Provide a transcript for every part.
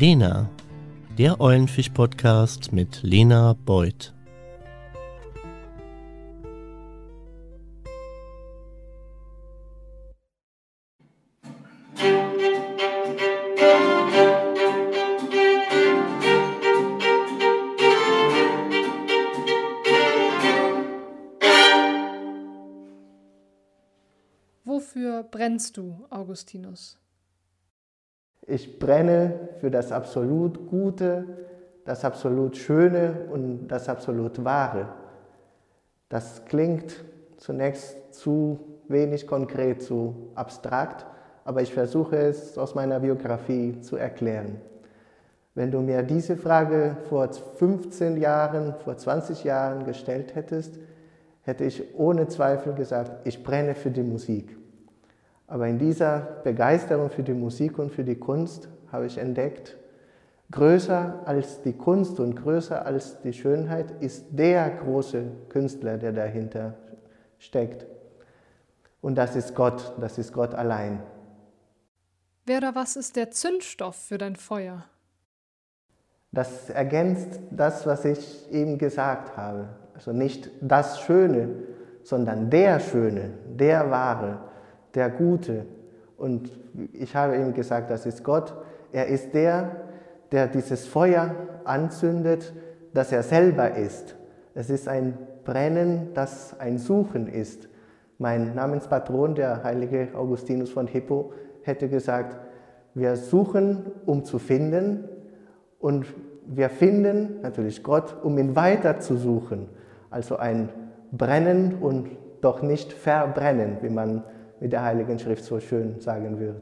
Lena, der Eulenfisch-Podcast mit Lena Beuth. Wofür brennst du, Augustinus? Ich brenne für das absolut Gute, das absolut Schöne und das absolut Wahre. Das klingt zunächst zu wenig konkret, zu abstrakt, aber ich versuche es aus meiner Biografie zu erklären. Wenn du mir diese Frage vor 15 Jahren, vor 20 Jahren gestellt hättest, hätte ich ohne Zweifel gesagt, ich brenne für die Musik. Aber in dieser Begeisterung für die Musik und für die Kunst habe ich entdeckt, größer als die Kunst und größer als die Schönheit ist der große Künstler, der dahinter steckt. Und das ist Gott, das ist Gott allein. Wer oder was ist der Zündstoff für dein Feuer? Das ergänzt das, was ich eben gesagt habe. Also nicht das Schöne, sondern der Schöne, der Wahre, der Gute. Und ich habe ihm gesagt, das ist Gott. Er ist der, der dieses Feuer anzündet, das er selber ist. Es ist ein Brennen, das ein Suchen ist. Mein Namenspatron, der heilige Augustinus von Hippo, hätte gesagt, wir suchen, um zu finden und wir finden natürlich Gott, um ihn weiter zu suchen. Also ein Brennen und doch nicht verbrennen, wie man mit der Heiligen Schrift so schön sagen würde.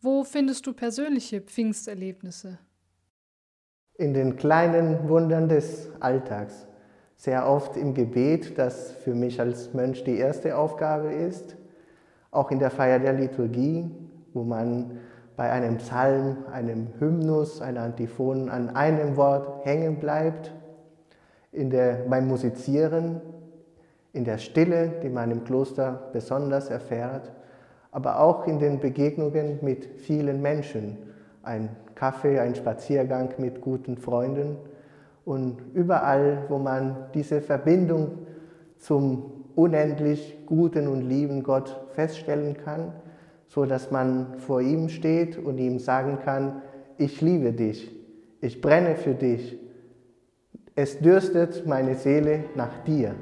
Wo findest du persönliche Pfingsterlebnisse? In den kleinen Wundern des Alltags. Sehr oft im Gebet, das für mich als Mönch die erste Aufgabe ist. Auch in der Feier der Liturgie, wo man bei einem Psalm, einem Hymnus, einer Antiphon an einem Wort hängen bleibt. In der, beim Musizieren, in der Stille, die man im Kloster besonders erfährt, aber auch in den Begegnungen mit vielen Menschen. Ein Kaffee, ein Spaziergang mit guten Freunden und überall, wo man diese Verbindung zum unendlich guten und lieben Gott feststellen kann, so dass man vor ihm steht und ihm sagen kann, ich liebe dich, ich brenne für dich, es dürstet meine Seele nach dir.